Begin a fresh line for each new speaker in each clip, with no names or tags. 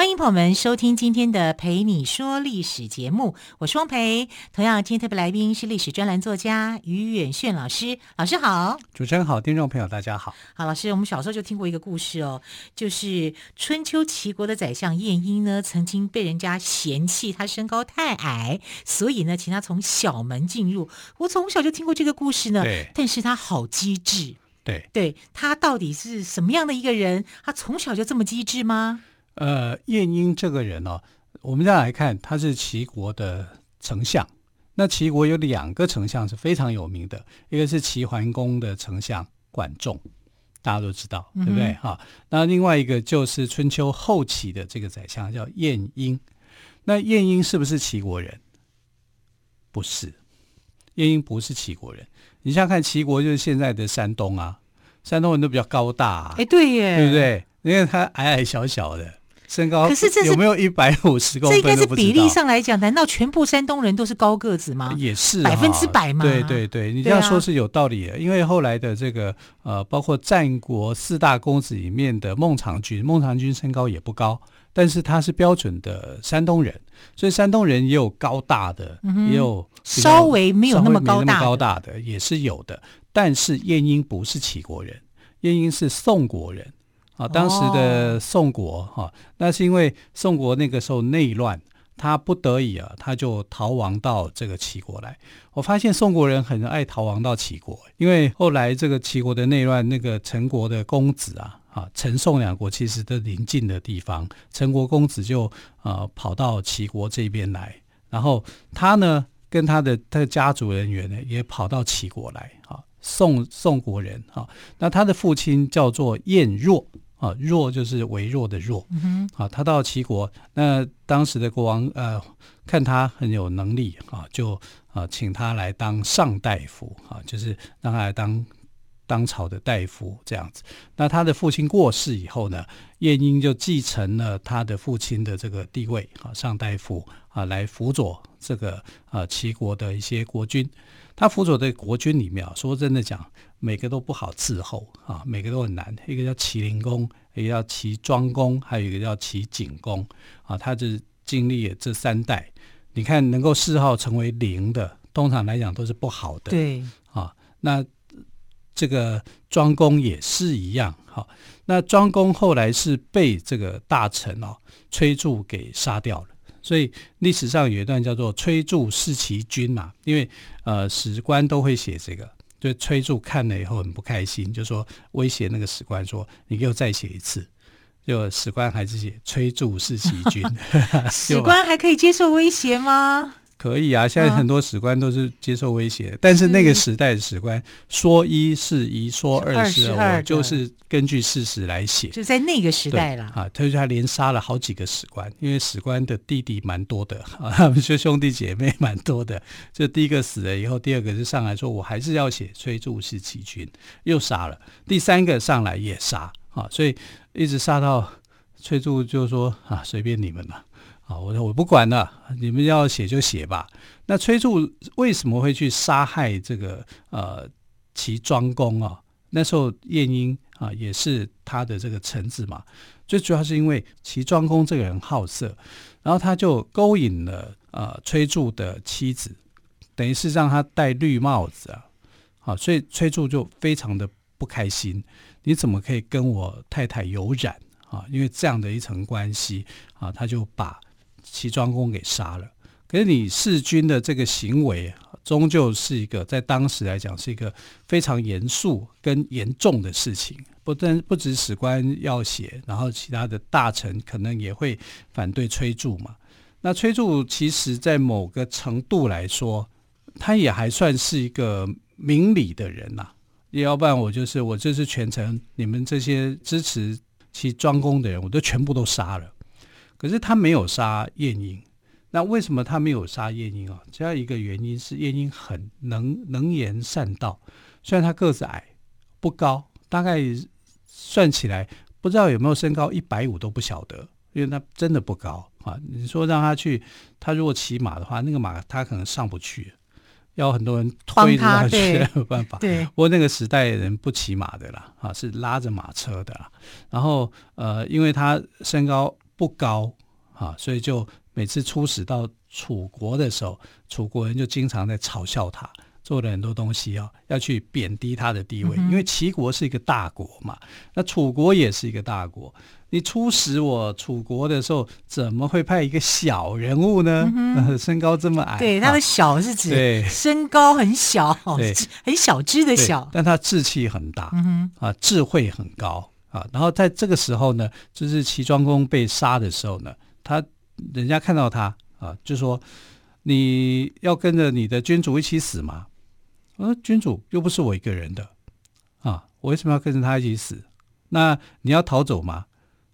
欢迎朋友们收听今天的《陪你说历史》节目，我是汪培。同样，今天特别来宾是历史专栏作家于远炫老师。老师好，
主持人好，听众朋友大家好。
好，老师，我们小时候就听过一个故事哦，就是春秋齐国的宰相晏婴呢，曾经被人家嫌弃他身高太矮，所以呢，请他从小门进入。我从小就听过这个故事呢，
对，
但是他好机智，
对，
对，他到底是什么样的一个人？他从小就这么机智吗？
呃，晏婴这个人哦，我们再来看，他是齐国的丞相。那齐国有两个丞相是非常有名的，一个是齐桓公的丞相管仲，大家都知道，对不对？哈、嗯，那另外一个就是春秋后期的这个宰相叫晏婴。那晏婴是不是齐国人？不是，晏婴不是齐国人。你想想看，齐国就是现在的山东啊，山东人都比较高大、啊，
哎，对耶，
对不对？因为他矮矮小小的。身高
可是这是
有没有一百五十公分？
这应该是比例上来讲，难道全部山东人都是高个子吗？
也是
百分之百吗？
对对对，你这样说是有道理的。啊、因为后来的这个呃，包括战国四大公子里面的孟尝君，孟尝君身高也不高，但是他是标准的山东人，所以山东人也有高大的，嗯、也有
稍微没有那么高大
么高大的也是有的。但是晏婴不是齐国人，晏婴是宋国人。啊，当时的宋国哈、哦，那是因为宋国那个时候内乱，他不得已啊，他就逃亡到这个齐国来。我发现宋国人很爱逃亡到齐国，因为后来这个齐国的内乱，那个陈国的公子啊，啊，陈宋两国其实都邻近的地方，陈国公子就啊跑到齐国这边来，然后他呢跟他的他的家族人员呢也跑到齐国来，啊，宋宋国人啊，那他的父亲叫做晏若。啊，弱就是微弱的弱。嗯哼，啊，他到齐国，那当时的国王呃，看他很有能力啊，就啊请他来当上大夫啊，就是让他来当当朝的大夫这样子。那他的父亲过世以后呢，晏婴就继承了他的父亲的这个地位啊，上大夫啊，来辅佐这个啊齐国的一些国君。他辅佐的国君里面啊，说真的讲。每个都不好伺候啊，每个都很难。一个叫齐灵公，一个叫齐庄公，还有一个叫齐景公啊。他是经历了这三代，你看能够谥号成为灵的，通常来讲都是不好的。
对
啊，那这个庄公也是一样。好，那庄公后来是被这个大臣哦崔杼给杀掉了。所以历史上有一段叫做“崔杼弑其君”嘛，因为呃史官都会写这个。就崔杼看了以后很不开心，就说威胁那个史官说：“你给我再写一次。”就史官还是写“崔杼弑其君”，
史官还可以接受威胁吗？
可以啊，现在很多史官都是接受威胁，啊、但是那个时代的史官说一是一，说二是二，我就是根据事实来写。
就在那个时代了啊，
他就他连杀了好几个史官，因为史官的弟弟蛮多的 啊，他们就兄弟姐妹蛮多的。就第一个死了以后，第二个就上来说我还是要写崔杼是齐君，又杀了。第三个上来也杀啊，所以一直杀到崔杼就说啊，随便你们了。啊，我说我不管了，你们要写就写吧。那崔杼为什么会去杀害这个呃齐庄公啊？那时候晏婴啊也是他的这个臣子嘛。最主要是因为齐庄公这个人好色，然后他就勾引了呃崔杼的妻子，等于是让他戴绿帽子啊。好，所以崔杼就非常的不开心。你怎么可以跟我太太有染啊？因为这样的一层关系啊，他就把。齐庄公给杀了，可是你弑君的这个行为，终究是一个在当时来讲是一个非常严肃跟严重的事情。不但不止史官要写，然后其他的大臣可能也会反对崔杼嘛。那崔杼其实在某个程度来说，他也还算是一个明理的人呐、要不然我就是我就是全程你们这些支持齐庄公的人，我都全部都杀了。可是他没有杀晏婴，那为什么他没有杀晏婴啊？主要一个原因是晏婴很能能言善道，虽然他个子矮不高，大概算起来不知道有没有身高一百五都不晓得，因为他真的不高啊。你说让他去，他如果骑马的话，那个马他可能上不去，要很多人推着他去，没有办法。
对，
不过那个时代人不骑马的啦，啊，是拉着马车的啦。然后呃，因为他身高不高啊，所以就。每次出使到楚国的时候，楚国人就经常在嘲笑他，做了很多东西啊，要去贬低他的地位。嗯、因为齐国是一个大国嘛，那楚国也是一个大国。你出使我楚国的时候，怎么会派一个小人物呢？嗯、身高这么矮，
对，他的小是指身高很小，很小只的小，
但他志气很大，嗯、啊，智慧很高啊。然后在这个时候呢，就是齐庄公被杀的时候呢，他。人家看到他啊，就说：“你要跟着你的君主一起死吗？”呃，君主又不是我一个人的啊，我为什么要跟着他一起死？那你要逃走吗？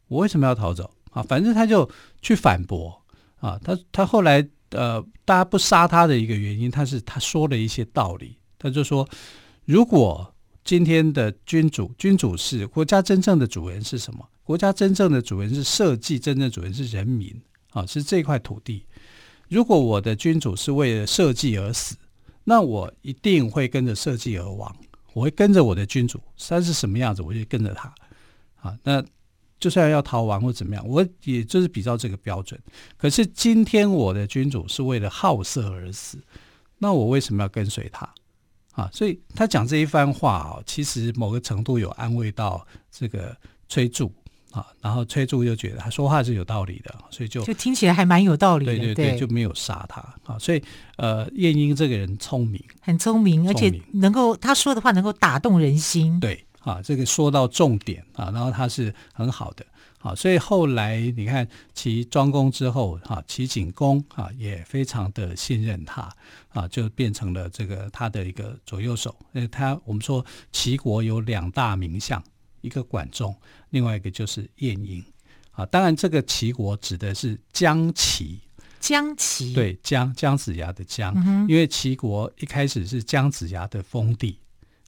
我为什么要逃走？啊，反正他就去反驳啊。他他后来呃，大家不杀他的一个原因，他是他说了一些道理。他就说：“如果今天的君主，君主是国家真正的主人是什么？国家真正的主人是社稷，真正主人是人民。”啊，是这块土地。如果我的君主是为了社稷而死，那我一定会跟着社稷而亡。我会跟着我的君主，他是什么样子，我就跟着他。啊，那就算要逃亡或怎么样，我也就是比照这个标准。可是今天我的君主是为了好色而死，那我为什么要跟随他？啊，所以他讲这一番话啊，其实某个程度有安慰到这个崔杼。啊，然后崔杼就觉得他说话是有道理的，所以就
就听起来还蛮有道理的，
对对对，对就没有杀他啊。所以呃，晏婴这个人聪明，
很聪明，而且能够他说的话能够打动人心。
对啊，这个说到重点啊，然后他是很好的啊。所以后来你看齐庄公之后啊，齐景公啊也非常的信任他啊，就变成了这个他的一个左右手。因为他我们说齐国有两大名相。一个管仲，另外一个就是晏婴啊。当然，这个齐国指的是姜齐。
姜齐
对姜姜子牙的姜，嗯、因为齐国一开始是姜子牙的封地。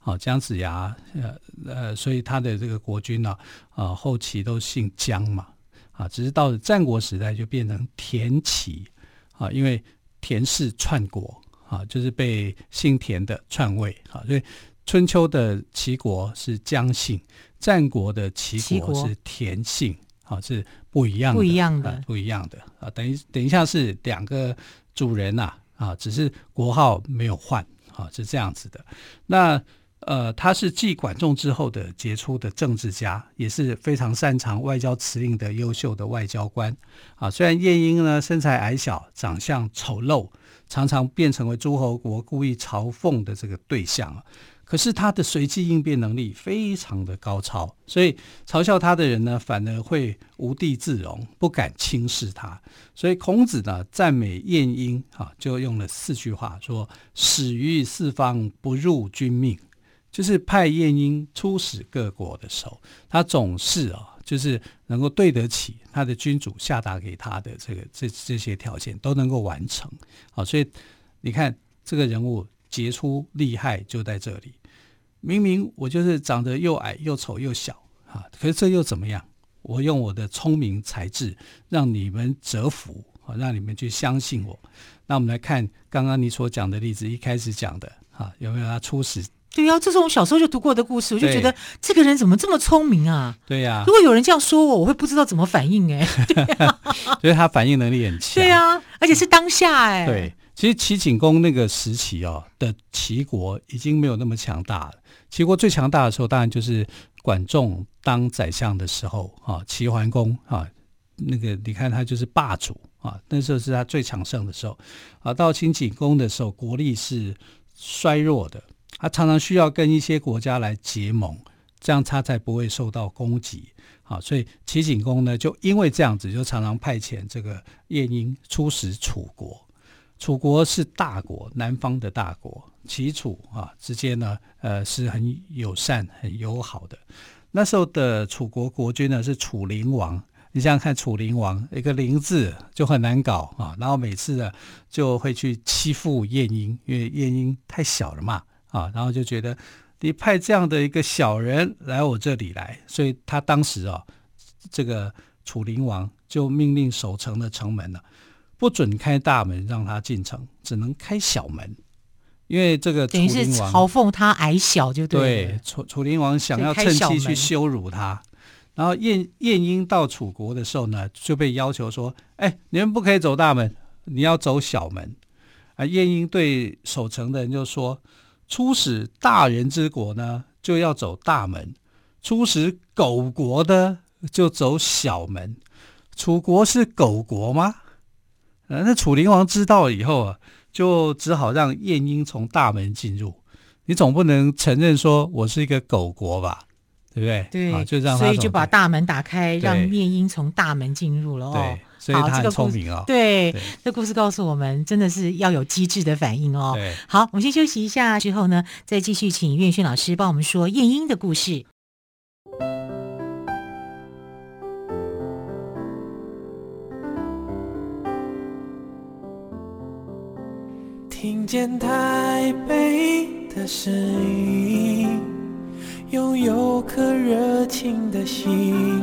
好、啊，姜子牙呃呃，所以他的这个国君呢啊，啊，后期都姓姜嘛啊。只是到了战国时代就变成田齐啊，因为田氏篡国啊，就是被姓田的篡位啊，所以。春秋的齐国是姜姓，战国的齐国是田姓，啊，是不一样的，不一样的，啊、不一样的啊。等于等一下是两个主人呐，啊，只是国号没有换，啊，是这样子的。那呃，他是继管仲之后的杰出的政治家，也是非常擅长外交辞令的优秀的外交官。啊，虽然晏婴呢身材矮小，长相丑陋，常常变成为诸侯国故意嘲讽的这个对象啊。可是他的随机应变能力非常的高超，所以嘲笑他的人呢，反而会无地自容，不敢轻视他。所以孔子呢赞美晏婴啊，就用了四句话说：“使于四方，不辱君命。”就是派晏婴出使各国的时候，他总是啊，就是能够对得起他的君主下达给他的这个这这些条件都能够完成。好，所以你看这个人物。杰出厉害就在这里，明明我就是长得又矮又丑又小啊，可是这又怎么样？我用我的聪明才智让你们折服啊，让你们去相信我。那我们来看刚刚你所讲的例子，一开始讲的啊，有没有他出使？
对呀、啊，这是我小时候就读过的故事，我就觉得这个人怎么这么聪明啊？
对呀、啊，
如果有人这样说我，我会不知道怎么反应哎。对啊、
所以他反应能力很强。
对啊，而且是当下哎。
对。其实齐景公那个时期哦的齐国已经没有那么强大了。齐国最强大的时候，当然就是管仲当宰相的时候啊，齐桓公啊，那个你看他就是霸主啊，那时候是他最强盛的时候啊。到齐景公的时候，国力是衰弱的，他常常需要跟一些国家来结盟，这样他才不会受到攻击啊。所以齐景公呢，就因为这样子，就常常派遣这个晏婴出使楚国。楚国是大国，南方的大国，齐楚啊之间呢，呃是很友善、很友好的。那时候的楚国国君呢是楚灵王，你想想看，楚灵王一个“灵”字就很难搞啊，然后每次呢就会去欺负晏婴，因为晏婴太小了嘛啊，然后就觉得你派这样的一个小人来我这里来，所以他当时啊，这个楚灵王就命令守城的城门了，不准开大门让他进城，只能开小门。因为这个楚灵王等于是
嘲讽他矮小，就对。
对，楚楚灵王想要趁机去羞辱他，然后晏晏婴到楚国的时候呢，就被要求说：“哎，你们不可以走大门，你要走小门。”啊，晏婴对守城的人就说：“出使大人之国呢，就要走大门；出使狗国的就走小门。楚国是狗国吗？”啊，那楚灵王知道以后啊。就只好让晏婴从大门进入，你总不能承认说我是一个狗国吧，对不对？
对，
啊、就让他
所以就把大门打开，让晏婴从大门进入了哦。
对，所以他很聪明哦。
对，这故事告诉我们，真的是要有机智的反应哦。好，我们先休息一下，之后呢，再继续请岳轩老师帮我们说晏婴的故事。
听见台北的声音，拥有颗热情的心，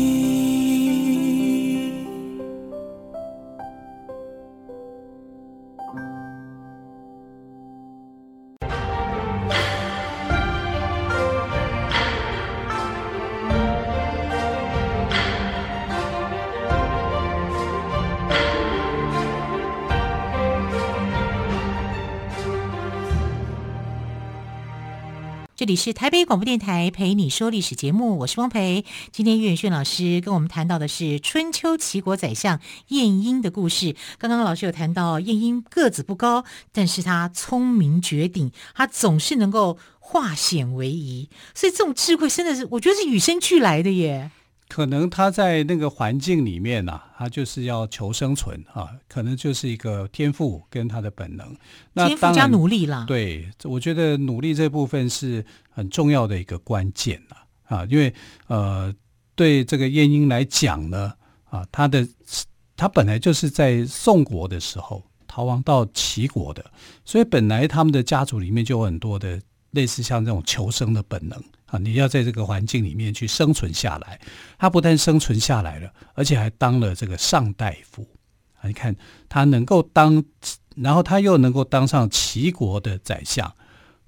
是台北广播电台陪你说历史节目，我是汪培。今天岳远轩老师跟我们谈到的是春秋齐国宰相晏婴的故事。刚刚老师有谈到晏婴个子不高，但是他聪明绝顶，他总是能够化险为夷，所以这种智慧真的是我觉得是与生俱来的耶。
可能他在那个环境里面呐、啊，他就是要求生存啊，可能就是一个天赋跟他的本能。那
天赋加努力啦。
对，我觉得努力这部分是很重要的一个关键了啊，因为呃，对这个晏婴来讲呢，啊，他的他本来就是在宋国的时候逃亡到齐国的，所以本来他们的家族里面就有很多的类似像这种求生的本能。啊，你要在这个环境里面去生存下来。他不但生存下来了，而且还当了这个上大夫。啊，你看他能够当，然后他又能够当上齐国的宰相，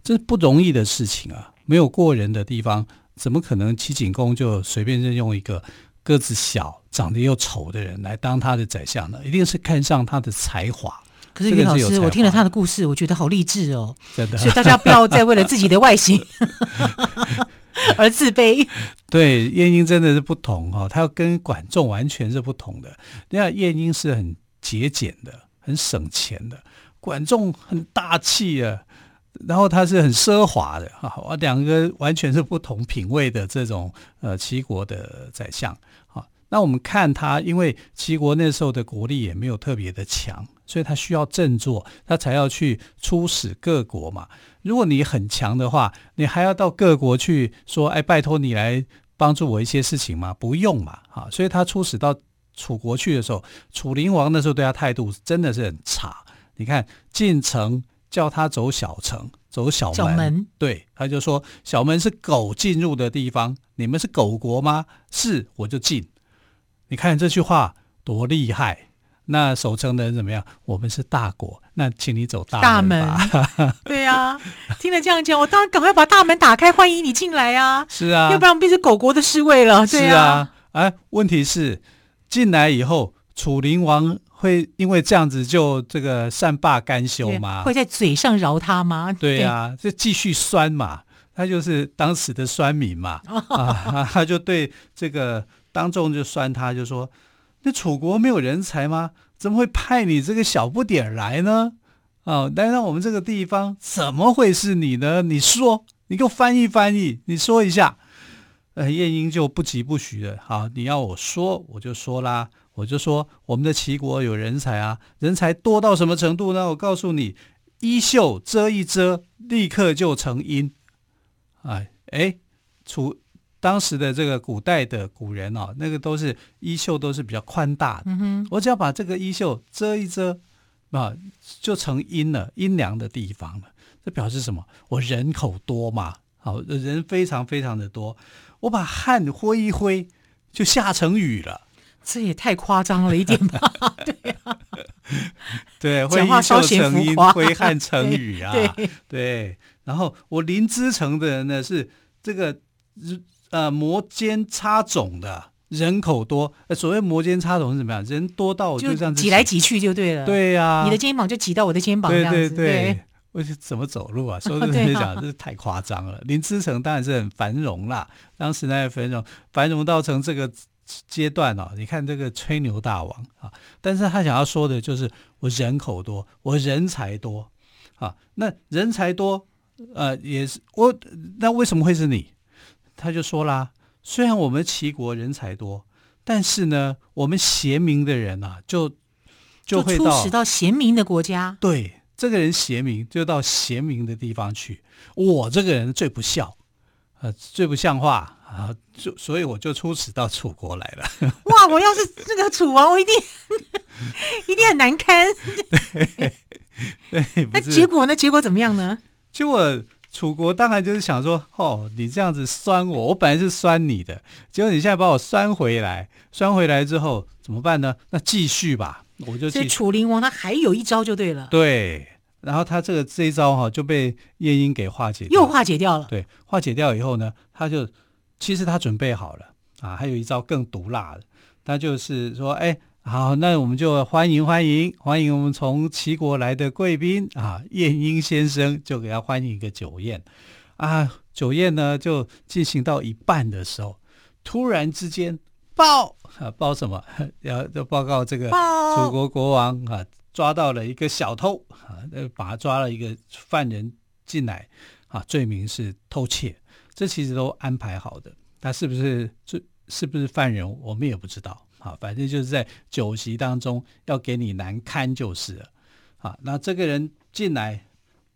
这是不容易的事情啊！没有过人的地方，怎么可能齐景公就随便任用一个个子小、长得又丑的人来当他的宰相呢？一定是看上他的才华。
可是于老师，我听了他的故事，我觉得好励志哦。
真的，
所以大家不要再为了自己的外形 而自卑。
对，晏婴真的是不同哈、哦，他要跟管仲完全是不同的。你看，晏婴是很节俭的，很省钱的；管仲很大气啊，然后他是很奢华的哈。两个完全是不同品味的这种呃齐国的宰相。啊，那我们看他，因为齐国那时候的国力也没有特别的强。所以他需要振作，他才要去出使各国嘛。如果你很强的话，你还要到各国去说：“哎，拜托你来帮助我一些事情吗？”不用嘛，哈。所以他出使到楚国去的时候，楚灵王那时候对他态度真的是很差。你看进城叫他走小城，走小门，小门对，他就说小门是狗进入的地方，你们是狗国吗？是，我就进。你看这句话多厉害。那守城的人怎么样？我们是大国，那请你走大门吧。
大门 对呀、啊，听了这样讲，我当然赶快把大门打开，欢迎你进来啊！
是啊，
要不然变成狗国的侍卫了。对啊
是啊，哎，问题是进来以后，楚灵王会因为这样子就这个善罢甘休吗？
会在嘴上饶他吗？
对呀、啊，就继续酸嘛，他就是当时的酸民嘛，啊，他就对这个当众就酸他，就说。那楚国没有人才吗？怎么会派你这个小不点来呢？啊，来到我们这个地方，怎么会是你呢？你说，你给我翻译翻译，你说一下。呃，晏婴就不疾不徐的，好，你要我说，我就说啦，我就说我们的齐国有人才啊，人才多到什么程度呢？我告诉你，衣袖遮一遮，立刻就成阴。哎哎，楚当时的这个古代的古人哦，那个都是衣袖都是比较宽大的，嗯哼，我只要把这个衣袖遮一遮，啊，就成阴了，阴凉的地方了。这表示什么？我人口多嘛，好，人非常非常的多。我把汗挥一挥，就下成雨了。
这也太夸张了一点吧？对啊，
对，挥衣袖成阴，挥汗成雨啊。对，对，然后我临淄城的人呢，是这个呃摩肩擦踵的，人口多。所谓摩肩擦踵是怎么样？人多到就这样子挤
来挤去就对了。
对呀、啊，
你的肩膀就挤到我的肩膀，
对对对。对我怎么走路啊？说真的讲，这是太夸张了。临淄城当然是很繁荣啦，当时那繁荣，繁荣到成这个阶段哦。你看这个吹牛大王啊，但是他想要说的就是我人口多，我人才多啊。那人才多，呃，也是我。那为什么会是你？他就说啦，虽然我们齐国人才多，但是呢，我们贤明的人啊，就就会到
出使到贤明的国家，
对。这个人贤明，就到贤明的地方去。我这个人最不孝，呃，最不像话啊，就所以我就出使到楚国来了。
哇！我要是这个楚王，我一定一定很难堪。
对，对，
那结果呢？结果怎么样呢？
结果楚国当然就是想说：哦，你这样子酸我，我本来是酸你的，结果你现在把我酸回来，酸回来之后怎么办呢？那继续吧，我就。所以
楚灵王他还有一招就对了。
对。然后他这个这一招哈就被晏婴给化解掉，
又化解掉了。
对，化解掉以后呢，他就其实他准备好了啊，还有一招更毒辣的，他就是说，哎，好，那我们就欢迎欢迎欢迎我们从齐国来的贵宾啊，晏婴先生，就给他欢迎一个酒宴啊。酒宴呢就进行到一半的时候，突然之间报啊报什么？要要报告这个楚国国王啊。抓到了一个小偷啊，把他抓了一个犯人进来啊，罪名是偷窃，这其实都安排好的。他是不是罪是不是犯人，我们也不知道啊。反正就是在酒席当中要给你难堪就是了啊。那这个人进来，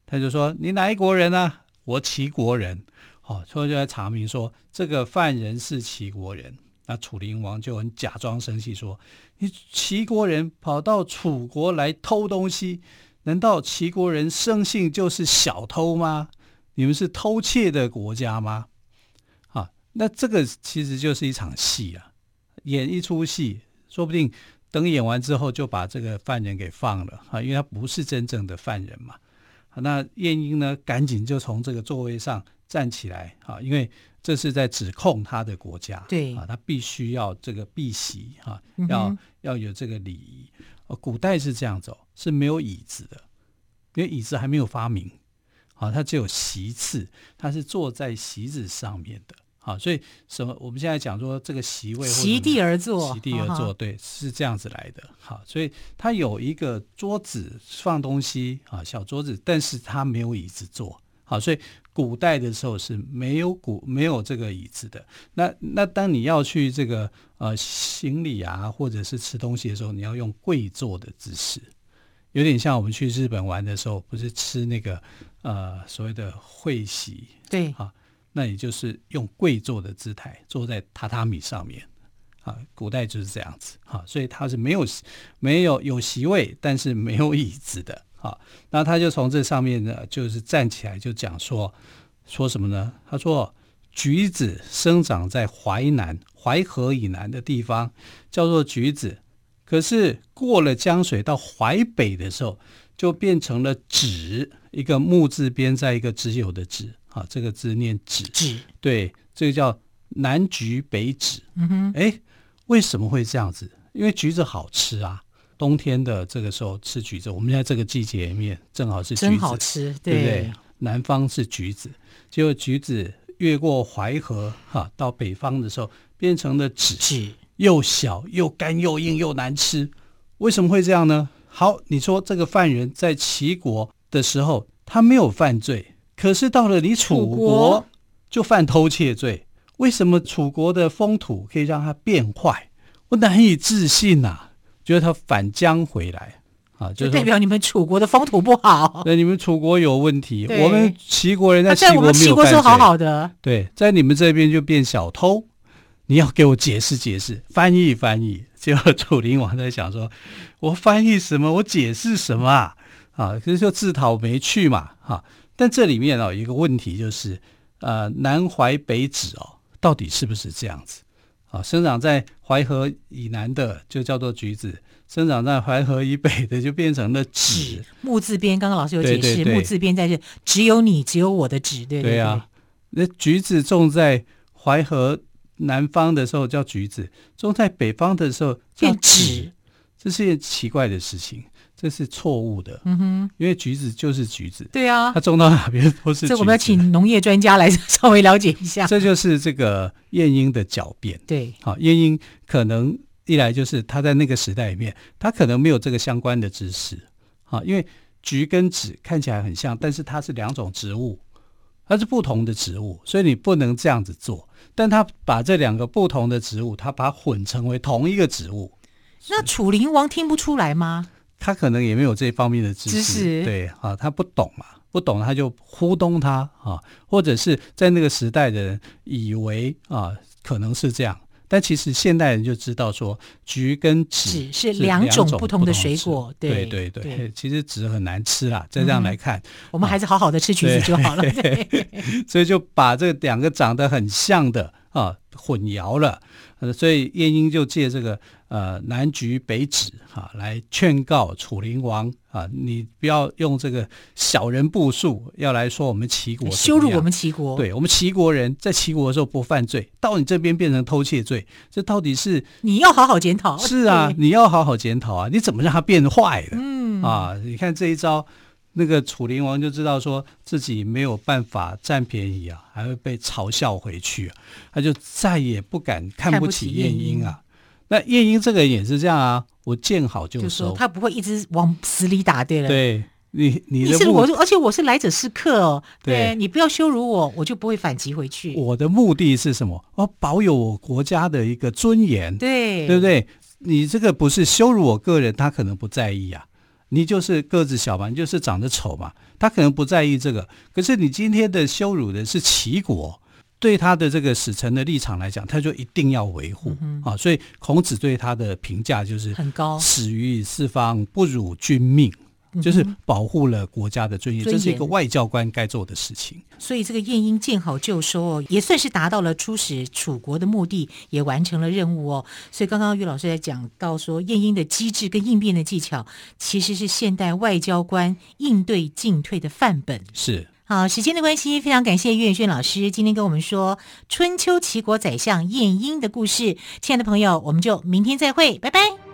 他就说：“你哪一国人啊？我齐国人。”哦，所以就来查明说这个犯人是齐国人。那楚灵王就很假装生气说。你齐国人跑到楚国来偷东西，难道齐国人生性就是小偷吗？你们是偷窃的国家吗？啊，那这个其实就是一场戏啊，演一出戏，说不定等演完之后就把这个犯人给放了啊，因为他不是真正的犯人嘛。那晏婴呢，赶紧就从这个座位上站起来啊，因为。这是在指控他的国家，
对
啊，他必须要这个避席啊，要要有这个礼仪。古代是这样子哦，是没有椅子的，因为椅子还没有发明，啊，他只有席次，他是坐在席子上面的，啊，所以什么？我们现在讲说这个席位，
席地而坐，
席地而坐，对，是这样子来的，好，所以它有一个桌子放东西啊，小桌子，但是它没有椅子坐。好，所以古代的时候是没有古没有这个椅子的。那那当你要去这个呃行礼啊，或者是吃东西的时候，你要用跪坐的姿势，有点像我们去日本玩的时候，不是吃那个呃所谓的会席？
对，
啊，那也就是用跪坐的姿态坐在榻榻米上面。啊，古代就是这样子。哈，所以他是没有没有有席位，但是没有椅子的。啊，那他就从这上面呢，就是站起来就讲说，说什么呢？他说，橘子生长在淮南、淮河以南的地方，叫做橘子。可是过了江水到淮北的时候，就变成了枳，一个木字边在一个只有的枳。好，这个字念枳。枳，对，这个叫南橘北枳。嗯哼，哎，为什么会这样子？因为橘子好吃啊。冬天的这个时候吃橘子，我们在这个季节里面正好是橘子，
真好吃，对，
对不对？南方是橘子，结果橘子越过淮河哈，到北方的时候变成了枳，又小又干又硬又难吃。为什么会这样呢？好，你说这个犯人在齐国的时候他没有犯罪，可是到了你楚国就犯偷窃罪，为什么楚国的风土可以让它变坏？我难以置信呐、啊！觉得他反将回来啊，
就代表你们楚国的风土不好。
对，你们楚国有问题。我们齐国人在齐国没有
齐国是好好的。
对，在你们这边就变小偷。你要给我解释解释，翻译翻译。结果楚灵王在想说：“我翻译什么？我解释什么啊？啊，可是就自讨没趣嘛！哈、啊。但这里面哦，有一个问题就是，呃，南淮北枳哦，到底是不是这样子？啊，生长在淮河以南的就叫做橘子，生长在淮河以北的就变成了枳。
木字边，刚刚老师有解释，木字边在这，只有你，只有我的枳，对对对。
对啊，那橘子种在淮河。南方的时候叫橘子，种在北方的时候叫枳，这是一件奇怪的事情，这是错误的。嗯哼，因为橘子就是橘子，对啊，它种到哪边都是橘子。
这我们要请农业专家来稍微了解一下。
这就是这个晏婴的狡辩。
对，
好，晏婴可能一来就是他在那个时代里面，他可能没有这个相关的知识。好，因为橘跟枳看起来很像，但是它是两种植物。它是不同的植物，所以你不能这样子做。但他把这两个不同的植物，他把它混成为同一个植物。
那楚灵王听不出来吗？
他可能也没有这方面的知识，知识对啊，他不懂嘛，不懂他就糊弄他啊，或者是在那个时代的人以为啊，可能是这样。但其实现代人就知道说，橘跟枳
是两种不同的水果。
对对对，对，其实枳很难吃啦。再这样来看，嗯，
我们还是好好的吃橘子就好了。
所以就把这两个长得很像的啊混淆了。所以晏婴就借这个呃南橘北枳哈来劝告楚灵王啊，你不要用这个小人步数要来说我们齐国
羞辱我们齐国，
对我们齐国人在齐国的时候不犯罪，到你这边变成偷窃罪，这到底是
你要好好检讨。
是啊，你要好好检讨啊，你怎么让他变坏的？嗯啊，你看这一招。那个楚灵王就知道说自己没有办法占便宜啊，还会被嘲笑回去啊，他就再也不敢看不起晏婴啊。那晏婴这个人也是这样啊，我见好就收，就说
他不会一直往死里打，对了。
对，你你的
你是我，而且我是来者是客哦，对，对你不要羞辱我，我就不会反击回去。
我的目的是什么？我保有我国家的一个尊严，
对，
对不对？你这个不是羞辱我个人，他可能不在意啊。你就是个子小嘛，你就是长得丑嘛，他可能不在意这个。可是你今天的羞辱的是齐国，对他的这个使臣的立场来讲，他就一定要维护、嗯、啊。所以孔子对他的评价就是
很高，始
于四方，不辱君命。就是保护了国家的尊严，这是一个外交官该做的事情。
所以这个晏婴见好就收哦，也算是达到了出使楚国的目的，也完成了任务哦。所以刚刚于老师在讲到说，晏婴的机智跟应变的技巧，其实是现代外交官应对进退的范本。
是。
好，时间的关系，非常感谢岳轩老师今天跟我们说春秋齐国宰相晏婴的故事。亲爱的朋友，我们就明天再会，拜拜。